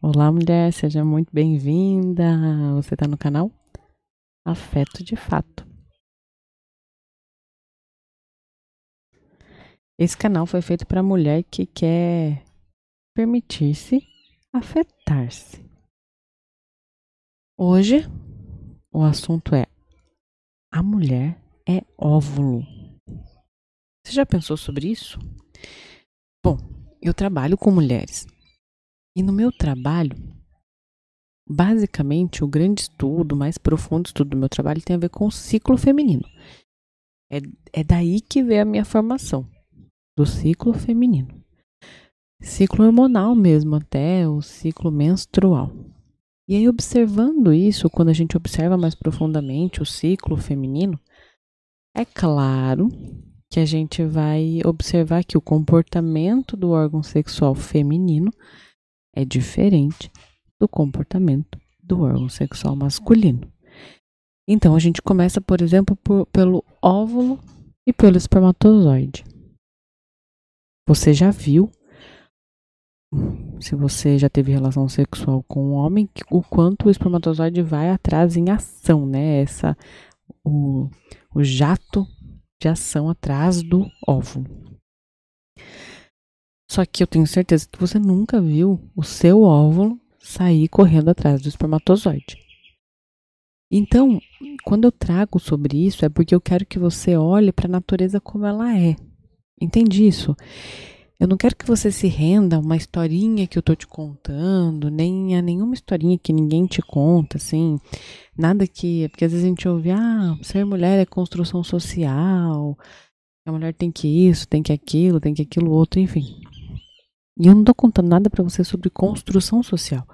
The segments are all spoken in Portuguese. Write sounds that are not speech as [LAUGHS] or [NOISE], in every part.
Olá, mulher, seja muito bem-vinda. Você está no canal Afeto de Fato. Esse canal foi feito para mulher que quer permitir-se afetar-se. Hoje, o assunto é: a mulher é óvulo. Você já pensou sobre isso? Bom, eu trabalho com mulheres e no meu trabalho, basicamente, o grande estudo, o mais profundo estudo do meu trabalho tem a ver com o ciclo feminino. É, é daí que vem a minha formação, do ciclo feminino. Ciclo hormonal mesmo, até o ciclo menstrual. E aí, observando isso, quando a gente observa mais profundamente o ciclo feminino, é claro que a gente vai observar que o comportamento do órgão sexual feminino é diferente do comportamento do órgão sexual masculino. Então, a gente começa, por exemplo, por, pelo óvulo e pelo espermatozoide. Você já viu, se você já teve relação sexual com um homem, o quanto o espermatozoide vai atrás em ação, né? Essa, o, o jato de ação atrás do óvulo. Só que eu tenho certeza que você nunca viu o seu óvulo sair correndo atrás do espermatozoide. Então, quando eu trago sobre isso, é porque eu quero que você olhe para a natureza como ela é. Entende isso? Eu não quero que você se renda a uma historinha que eu tô te contando, nem a nenhuma historinha que ninguém te conta, assim. Nada que. Porque às vezes a gente ouve, ah, ser mulher é construção social, a mulher tem que isso, tem que aquilo, tem que aquilo outro, enfim. E eu não estou contando nada para você sobre construção social.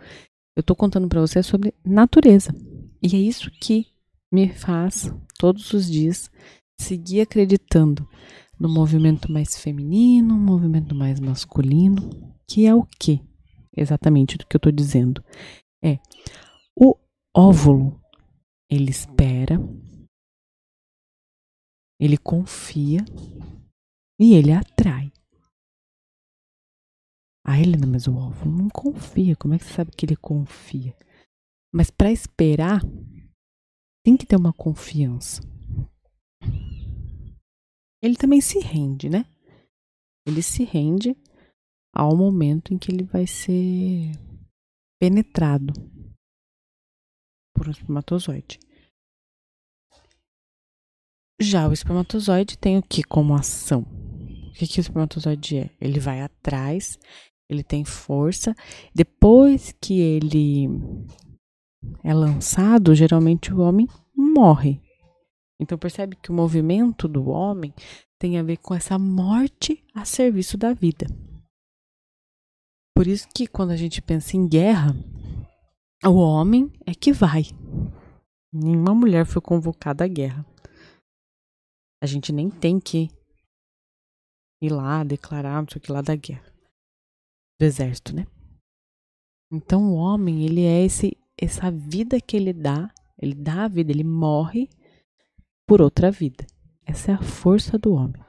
Eu estou contando para você sobre natureza. E é isso que me faz, todos os dias, seguir acreditando no movimento mais feminino, um movimento mais masculino, que é o que? Exatamente do que eu estou dizendo. É o óvulo, ele espera, ele confia e ele atrai. Ah, Helena, mas o óvulo não confia. Como é que você sabe que ele confia? Mas para esperar, tem que ter uma confiança. Ele também se rende, né? Ele se rende ao momento em que ele vai ser penetrado por um espermatozoide. Já o espermatozoide tem o que como ação? O que, que o espermatozoide é? Ele vai atrás ele tem força. Depois que ele é lançado, geralmente o homem morre. Então percebe que o movimento do homem tem a ver com essa morte a serviço da vida. Por isso que quando a gente pensa em guerra, o homem é que vai. Nenhuma mulher foi convocada à guerra. A gente nem tem que ir lá declarar não sei o que lá da guerra do exército, né? Então o homem, ele é esse essa vida que ele dá, ele dá a vida, ele morre por outra vida. Essa é a força do homem.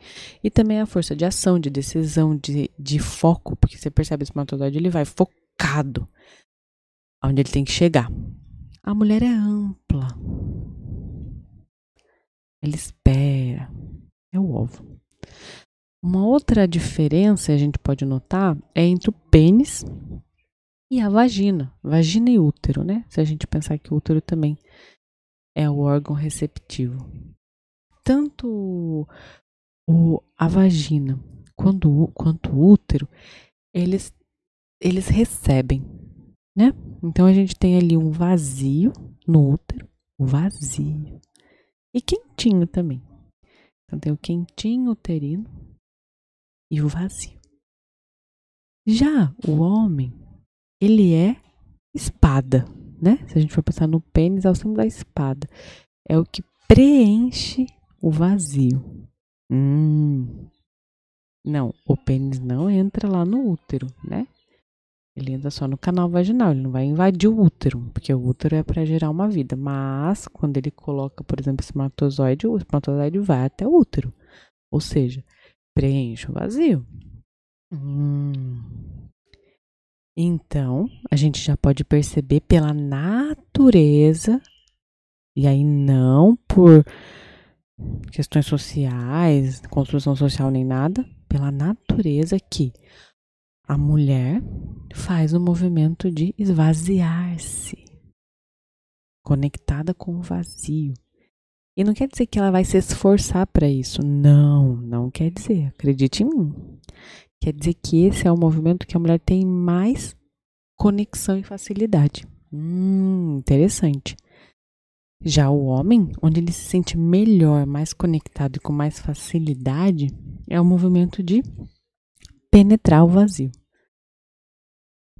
E também a força de ação, de decisão, de, de foco, porque você percebe esse espermatozoide, ele vai focado aonde ele tem que chegar. A mulher é ampla. Ela espera. É o ovo. Uma outra diferença a gente pode notar é entre o pênis e a vagina, vagina e útero, né? Se a gente pensar que o útero também é o órgão receptivo. Tanto o, a vagina quanto, quanto o útero, eles, eles recebem, né? Então a gente tem ali um vazio no útero, vazio. E quentinho também. Então tem o quentinho uterino e o vazio. Já o homem, ele é espada, né? Se a gente for pensar no pênis, é o símbolo da espada. É o que preenche o vazio. Hum. Não, o pênis não entra lá no útero, né? Ele entra só no canal vaginal, ele não vai invadir o útero, porque o útero é para gerar uma vida. Mas, quando ele coloca, por exemplo, espermatozoide, o espermatozoide vai até o útero. Ou seja, preenche o vazio. Hum. Então, a gente já pode perceber pela natureza, e aí não por questões sociais, construção social nem nada, pela natureza que a mulher faz o movimento de esvaziar-se, conectada com o vazio. E não quer dizer que ela vai se esforçar para isso. Não, não quer dizer. Acredite em mim. Quer dizer que esse é o movimento que a mulher tem mais conexão e facilidade. Hum, interessante. Já o homem, onde ele se sente melhor, mais conectado e com mais facilidade, é o movimento de penetrar o vazio.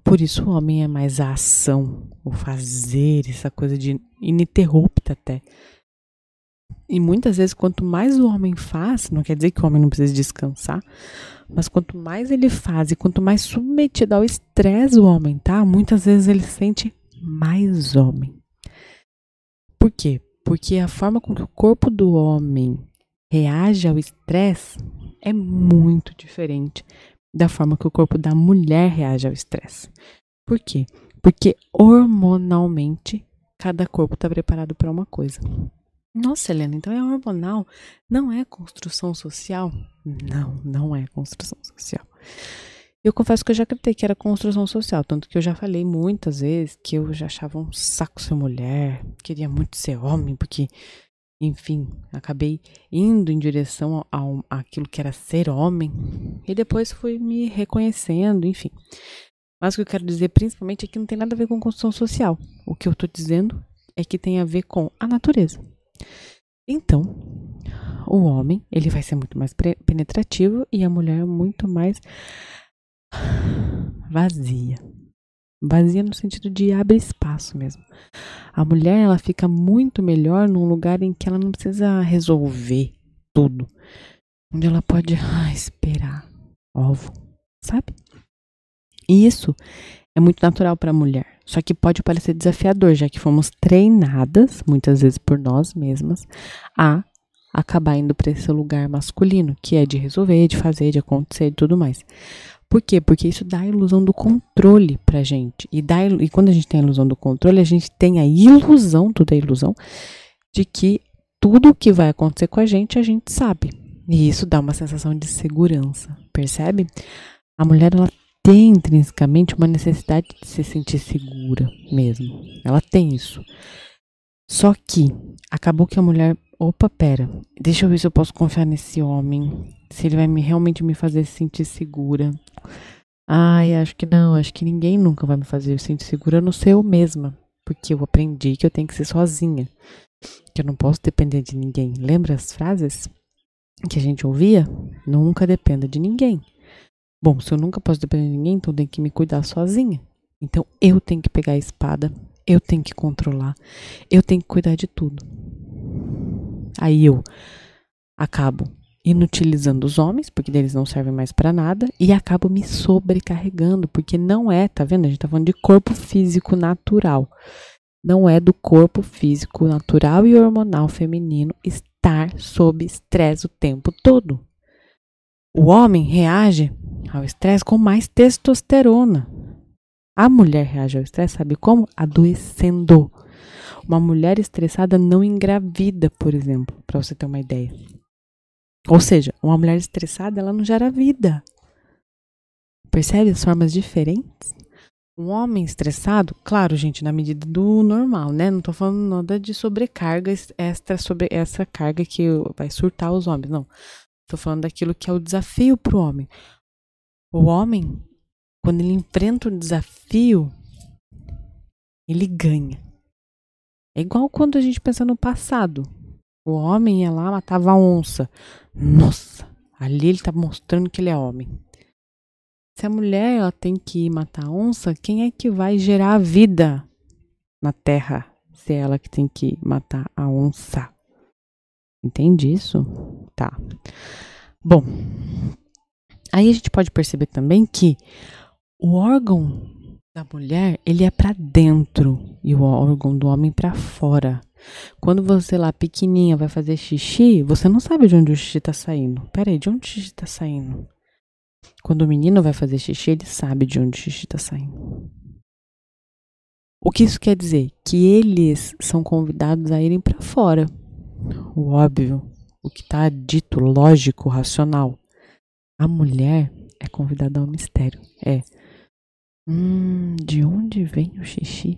Por isso o homem é mais a ação, o fazer, essa coisa de ininterrupta até. E muitas vezes, quanto mais o homem faz, não quer dizer que o homem não precisa descansar, mas quanto mais ele faz e quanto mais submetido ao estresse o homem tá, muitas vezes ele se sente mais homem. Por quê? Porque a forma com que o corpo do homem reage ao estresse é muito diferente da forma que o corpo da mulher reage ao estresse. Por quê? Porque hormonalmente cada corpo está preparado para uma coisa. Nossa, Helena, então é hormonal, não é construção social? Não, não é construção social. Eu confesso que eu já acreditei que era construção social, tanto que eu já falei muitas vezes que eu já achava um saco ser mulher, queria muito ser homem, porque, enfim, acabei indo em direção ao, àquilo que era ser homem, e depois fui me reconhecendo, enfim. Mas o que eu quero dizer principalmente é que não tem nada a ver com construção social. O que eu estou dizendo é que tem a ver com a natureza. Então, o homem, ele vai ser muito mais penetrativo e a mulher muito mais vazia. Vazia no sentido de abre espaço mesmo. A mulher, ela fica muito melhor num lugar em que ela não precisa resolver tudo. Onde ela pode ah, esperar ovo, sabe? E isso é muito natural para a mulher. Só que pode parecer desafiador, já que fomos treinadas, muitas vezes por nós mesmas, a acabar indo para esse lugar masculino, que é de resolver, de fazer, de acontecer e tudo mais. Por quê? Porque isso dá a ilusão do controle pra gente. E, dá, e quando a gente tem a ilusão do controle, a gente tem a ilusão, tudo é ilusão, de que tudo o que vai acontecer com a gente, a gente sabe. E isso dá uma sensação de segurança, percebe? A mulher, ela tem intrinsecamente uma necessidade de se sentir segura mesmo. Ela tem isso. Só que acabou que a mulher, opa, pera, deixa eu ver se eu posso confiar nesse homem, se ele vai me, realmente me fazer sentir segura. Ai, acho que não, acho que ninguém nunca vai me fazer sentir segura, no ser eu mesma, porque eu aprendi que eu tenho que ser sozinha, que eu não posso depender de ninguém. Lembra as frases que a gente ouvia? Nunca dependa de ninguém. Bom, se eu nunca posso depender de ninguém, então eu tenho que me cuidar sozinha. Então eu tenho que pegar a espada, eu tenho que controlar, eu tenho que cuidar de tudo. Aí eu acabo inutilizando os homens, porque eles não servem mais para nada, e acabo me sobrecarregando, porque não é, tá vendo? A gente tá falando de corpo físico natural. Não é do corpo físico natural e hormonal feminino estar sob estresse o tempo todo. O homem reage ao estresse com mais testosterona. A mulher reage ao estresse, sabe como? Adoecendo. Uma mulher estressada não engravida, por exemplo, para você ter uma ideia. Ou seja, uma mulher estressada, ela não gera vida. Percebe as formas diferentes? Um homem estressado, claro, gente, na medida do normal, né? Não tô falando nada de sobrecarga extra sobre essa carga que vai surtar os homens, não. Tô falando daquilo que é o desafio para o homem. O homem, quando ele enfrenta um desafio, ele ganha. É igual quando a gente pensa no passado. O homem ia lá, matava a onça. Nossa, ali ele tá mostrando que ele é homem. Se a mulher ela tem que matar a onça, quem é que vai gerar a vida na terra? Se é ela que tem que matar a onça. Entende isso? Tá. Bom, aí a gente pode perceber também que o órgão da mulher, ele é para dentro e o órgão do homem para fora. Quando você lá pequenininha vai fazer xixi, você não sabe de onde o xixi tá saindo. Peraí, de onde o xixi tá saindo? Quando o menino vai fazer xixi, ele sabe de onde o xixi está saindo. O que isso quer dizer? Que eles são convidados a irem para fora. O óbvio, o que está dito, lógico, racional. A mulher é convidada ao mistério. É. Hum, de onde vem o xixi?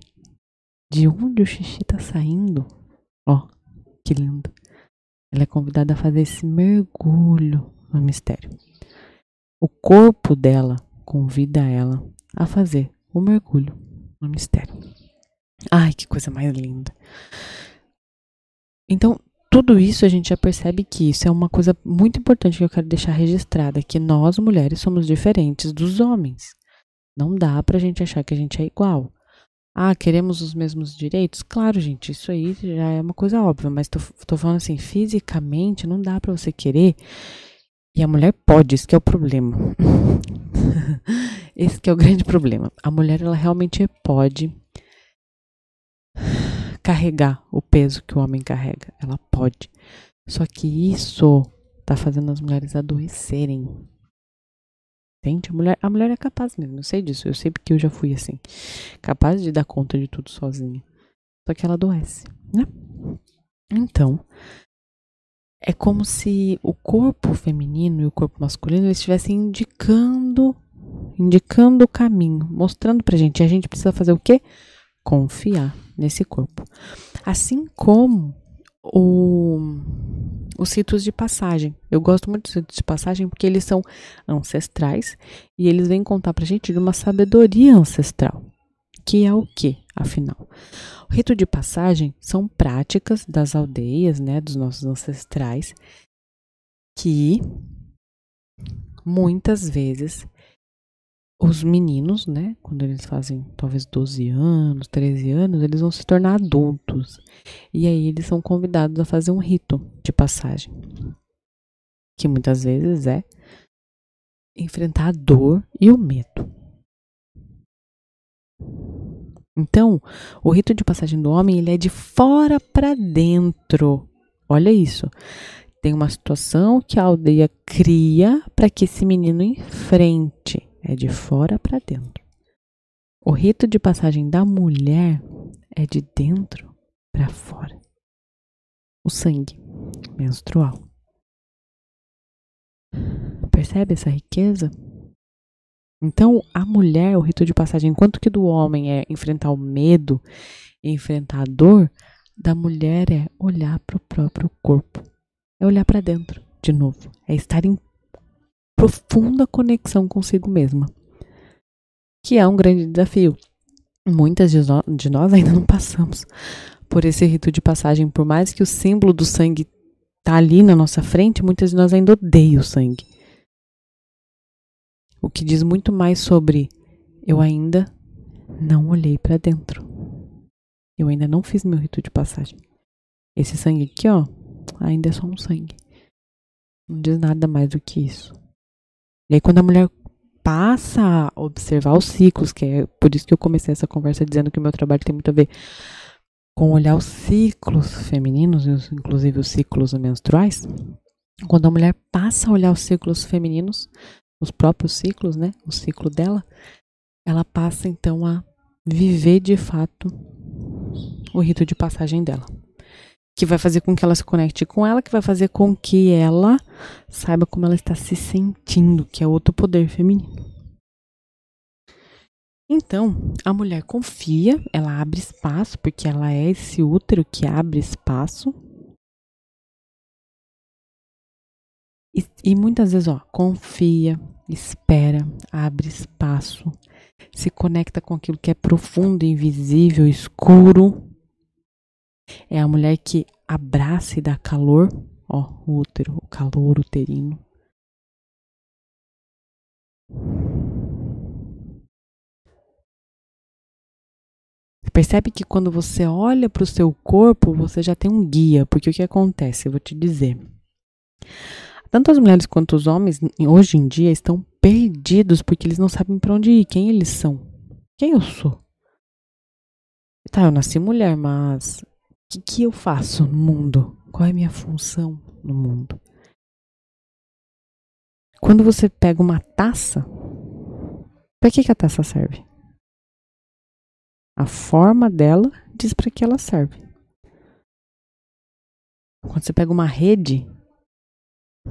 De onde o xixi está saindo? Ó, que lindo. Ela é convidada a fazer esse mergulho no mistério. O corpo dela convida ela a fazer o mergulho no mistério. Ai, que coisa mais linda. Então, tudo isso a gente já percebe que isso é uma coisa muito importante que eu quero deixar registrada, que nós mulheres somos diferentes dos homens. Não dá pra gente achar que a gente é igual. Ah, queremos os mesmos direitos? Claro, gente, isso aí já é uma coisa óbvia, mas tô, tô falando assim, fisicamente não dá para você querer. E a mulher pode, isso que é o problema. [LAUGHS] esse que é o grande problema. A mulher, ela realmente pode carregar o peso que o homem carrega. Ela pode. Só que isso tá fazendo as mulheres adoecerem. Entende? A mulher, a mulher é capaz mesmo, eu sei disso. Eu sei porque eu já fui assim. Capaz de dar conta de tudo sozinha. Só que ela adoece, né? Então, é como se o corpo feminino e o corpo masculino estivessem indicando indicando o caminho, mostrando pra gente. E a gente precisa fazer o quê? Confiar nesse corpo. Assim como o, os ritos de passagem. Eu gosto muito dos ritos de passagem porque eles são ancestrais e eles vêm contar pra gente de uma sabedoria ancestral. Que é o que, afinal? O rito de passagem são práticas das aldeias, né, dos nossos ancestrais, que muitas vezes os meninos, né, quando eles fazem talvez 12 anos, 13 anos, eles vão se tornar adultos. E aí eles são convidados a fazer um rito de passagem, que muitas vezes é enfrentar a dor e o medo. Então, o rito de passagem do homem, ele é de fora para dentro. Olha isso. Tem uma situação que a aldeia cria para que esse menino enfrente é de fora para dentro. O rito de passagem da mulher é de dentro para fora. O sangue menstrual. Percebe essa riqueza? Então, a mulher, o rito de passagem, enquanto que do homem é enfrentar o medo, enfrentar a dor, da mulher é olhar para o próprio corpo. É olhar para dentro, de novo. É estar em profunda conexão consigo mesma, que é um grande desafio. Muitas de, nós ainda não passamos por esse rito de passagem, por mais que o símbolo do sangue tá ali na nossa frente, muitas de nós ainda odeiam o sangue. O que diz muito mais sobre eu ainda não olhei para dentro. Eu ainda não fiz meu rito de passagem. Esse sangue aqui, ó, ainda é só um sangue. Não diz nada mais do que isso. E aí, quando a mulher passa a observar os ciclos, que é por isso que eu comecei essa conversa dizendo que o meu trabalho tem muito a ver com olhar os ciclos femininos, inclusive os ciclos menstruais, quando a mulher passa a olhar os ciclos femininos, os próprios ciclos, né, o ciclo dela, ela passa então a viver de fato o rito de passagem dela que vai fazer com que ela se conecte com ela, que vai fazer com que ela saiba como ela está se sentindo, que é outro poder feminino. Então, a mulher confia, ela abre espaço, porque ela é esse útero que abre espaço. E, e muitas vezes, ó, confia, espera, abre espaço, se conecta com aquilo que é profundo, invisível, escuro é a mulher que abraça e dá calor, ó, o útero, o calor uterino. Percebe que quando você olha para o seu corpo, você já tem um guia, porque o que acontece? Eu vou te dizer. Tanto as mulheres quanto os homens, hoje em dia, estão perdidos porque eles não sabem para onde ir, quem eles são. Quem eu sou? Tá, eu nasci mulher, mas o que, que eu faço no mundo? Qual é a minha função no mundo? quando você pega uma taça, para que, que a taça serve? A forma dela diz para que ela serve. Quando você pega uma rede,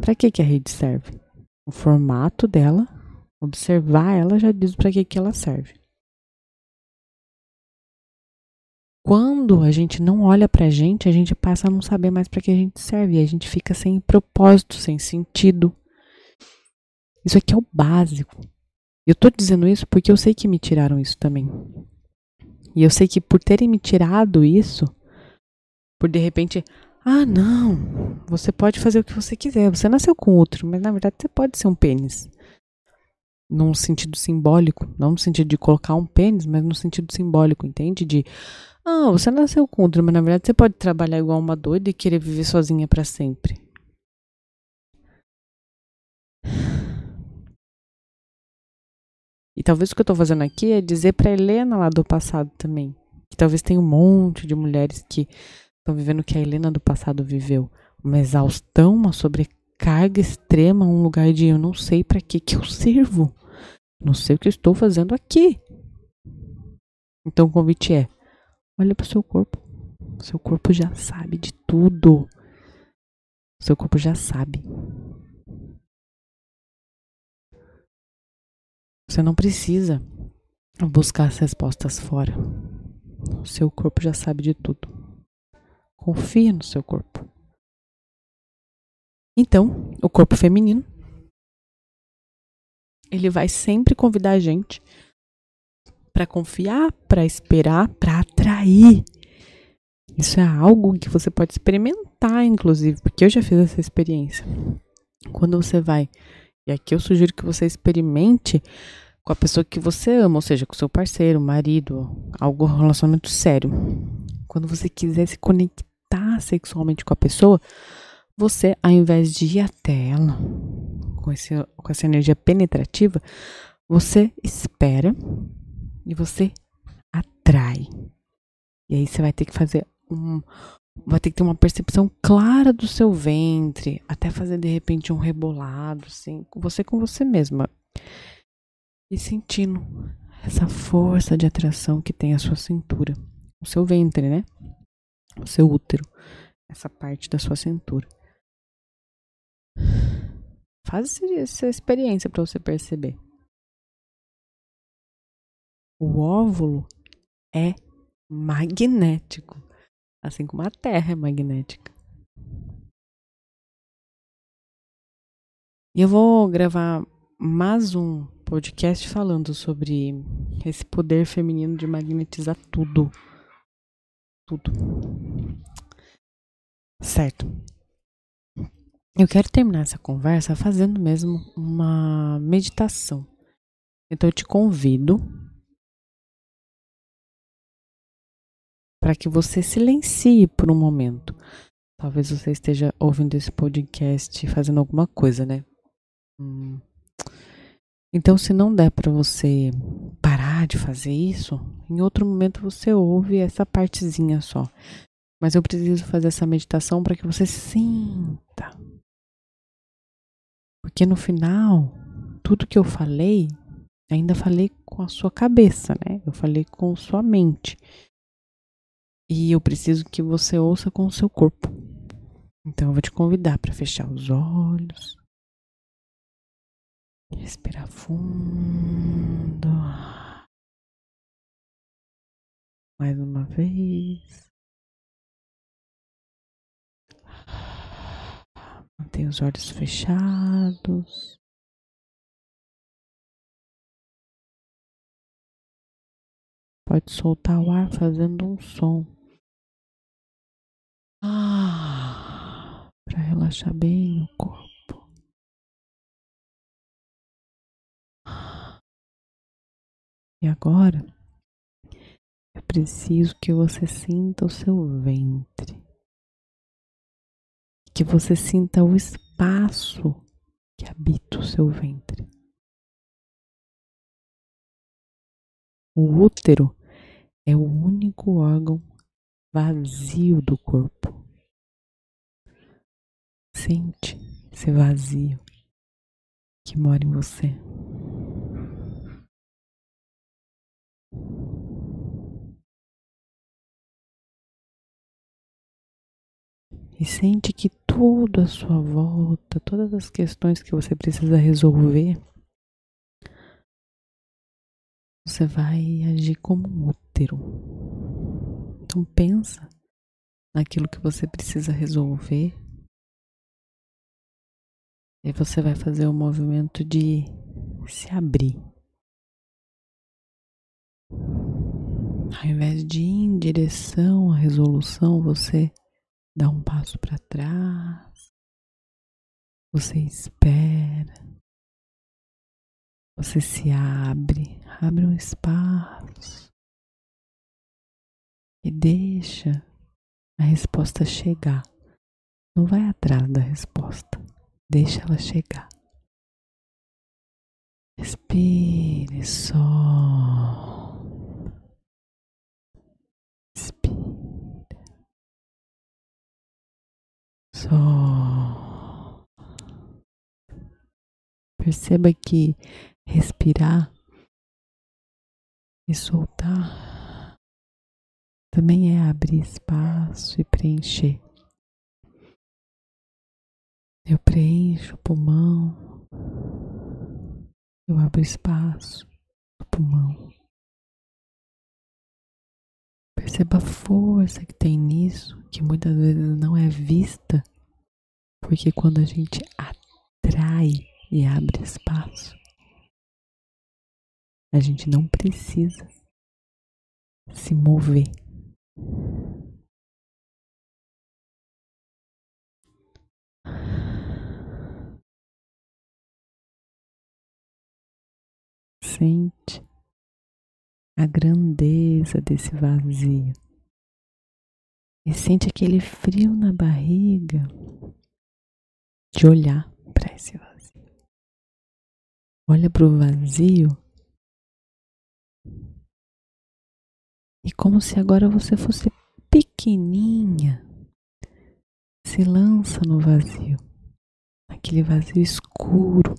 para que, que a rede serve? O formato dela, observar ela já diz para que, que ela serve. Quando a gente não olha para a gente, a gente passa a não saber mais para que a gente serve. E a gente fica sem propósito, sem sentido. Isso aqui é o básico. Eu estou dizendo isso porque eu sei que me tiraram isso também. E eu sei que por terem me tirado isso, por de repente, ah, não, você pode fazer o que você quiser. Você nasceu com outro, mas na verdade você pode ser um pênis. Num sentido simbólico, não no sentido de colocar um pênis, mas no sentido simbólico, entende? De, ah, você nasceu com mas na verdade você pode trabalhar igual uma doida e querer viver sozinha para sempre. E talvez o que eu estou fazendo aqui é dizer para Helena lá do passado também, que talvez tenha um monte de mulheres que estão vivendo o que a Helena do passado viveu, uma exaustão, uma sobrecarga extrema, um lugar de eu não sei para que que eu sirvo, não sei o que eu estou fazendo aqui. Então o convite é: olha para o seu corpo. Seu corpo já sabe de tudo. Seu corpo já sabe. Você não precisa buscar as respostas fora. O seu corpo já sabe de tudo. Confia no seu corpo. Então, o corpo feminino ele vai sempre convidar a gente para confiar, para esperar, para atrair. Isso é algo que você pode experimentar, inclusive, porque eu já fiz essa experiência. Quando você vai e aqui eu sugiro que você experimente com a pessoa que você ama, ou seja, com seu parceiro, marido, algo relacionamento sério. Quando você quiser se conectar sexualmente com a pessoa, você, ao invés de ir até ela com, esse, com essa energia penetrativa, você espera e você atrai. E aí você vai ter que fazer um, vai ter que ter uma percepção clara do seu ventre, até fazer de repente um rebolado, assim, você com você mesma. E sentindo essa força de atração que tem a sua cintura, o seu ventre, né? O seu útero, essa parte da sua cintura. Faz essa experiência para você perceber. O óvulo é magnético. Assim como a Terra é magnética. E eu vou gravar mais um podcast falando sobre esse poder feminino de magnetizar tudo. Tudo. Certo. Eu quero terminar essa conversa fazendo mesmo uma meditação. Então eu te convido para que você silencie por um momento. Talvez você esteja ouvindo esse podcast fazendo alguma coisa, né? Hum. Então, se não der para você parar de fazer isso, em outro momento você ouve essa partezinha só. Mas eu preciso fazer essa meditação para que você sinta. Porque no final, tudo que eu falei, ainda falei com a sua cabeça, né? Eu falei com sua mente. E eu preciso que você ouça com o seu corpo. Então eu vou te convidar para fechar os olhos. Respirar fundo. Mais uma vez. Mantenha os olhos fechados. Pode soltar o ar fazendo um som. Ah, para relaxar bem o corpo. E agora, eu preciso que você sinta o seu ventre. Que você sinta o espaço que habita o seu ventre. O útero é o único órgão vazio do corpo. Sente esse vazio. que mora em você. E sente que tudo à sua volta, todas as questões que você precisa resolver, você vai agir como um útero. Então pensa naquilo que você precisa resolver. E você vai fazer o movimento de se abrir. Ao invés de ir em direção à resolução, você dá um passo para trás, você espera, você se abre, abre um espaço e deixa a resposta chegar. Não vai atrás da resposta, deixa ela chegar. Respire só. Só. Perceba que respirar e soltar também é abrir espaço e preencher. Eu preencho o pulmão, eu abro espaço no pulmão. Perceba a força que tem nisso, que muitas vezes não é vista, porque quando a gente atrai e abre espaço, a gente não precisa se mover. Sente a grandeza desse vazio. E sente aquele frio na barriga de olhar para esse vazio. Olha para o vazio e como se agora você fosse pequenininha, se lança no vazio, aquele vazio escuro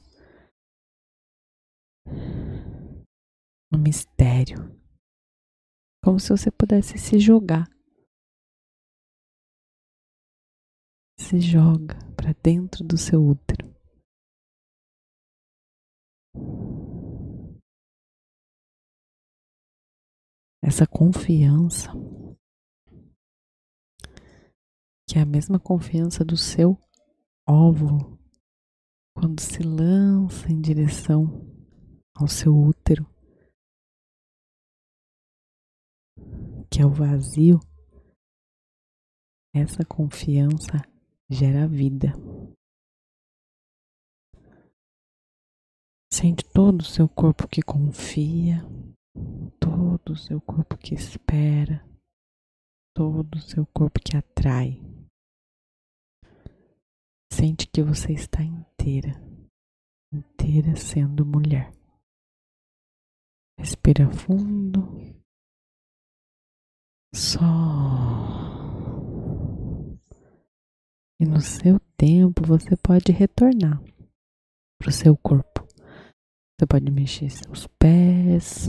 no mistério. Como se você pudesse se jogar. Se joga para dentro do seu útero. Essa confiança, que é a mesma confiança do seu óvulo, quando se lança em direção ao seu útero, que é o vazio, essa confiança gera vida. Sente todo o seu corpo que confia, todo o seu corpo que espera, todo o seu corpo que atrai. Sente que você está inteira, inteira sendo mulher. Respira fundo. Só. E no seu tempo você pode retornar para o seu corpo. Você pode mexer seus pés,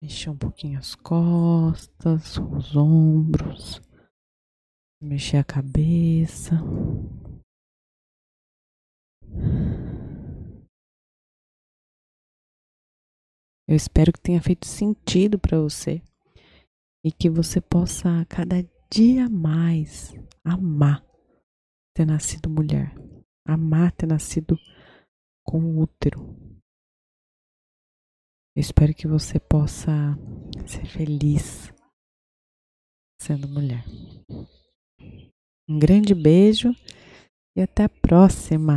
mexer um pouquinho as costas, os ombros, mexer a cabeça. Eu espero que tenha feito sentido para você e que você possa cada dia mais amar ter nascido mulher, amar ter nascido com útero. Eu espero que você possa ser feliz sendo mulher. Um grande beijo e até a próxima.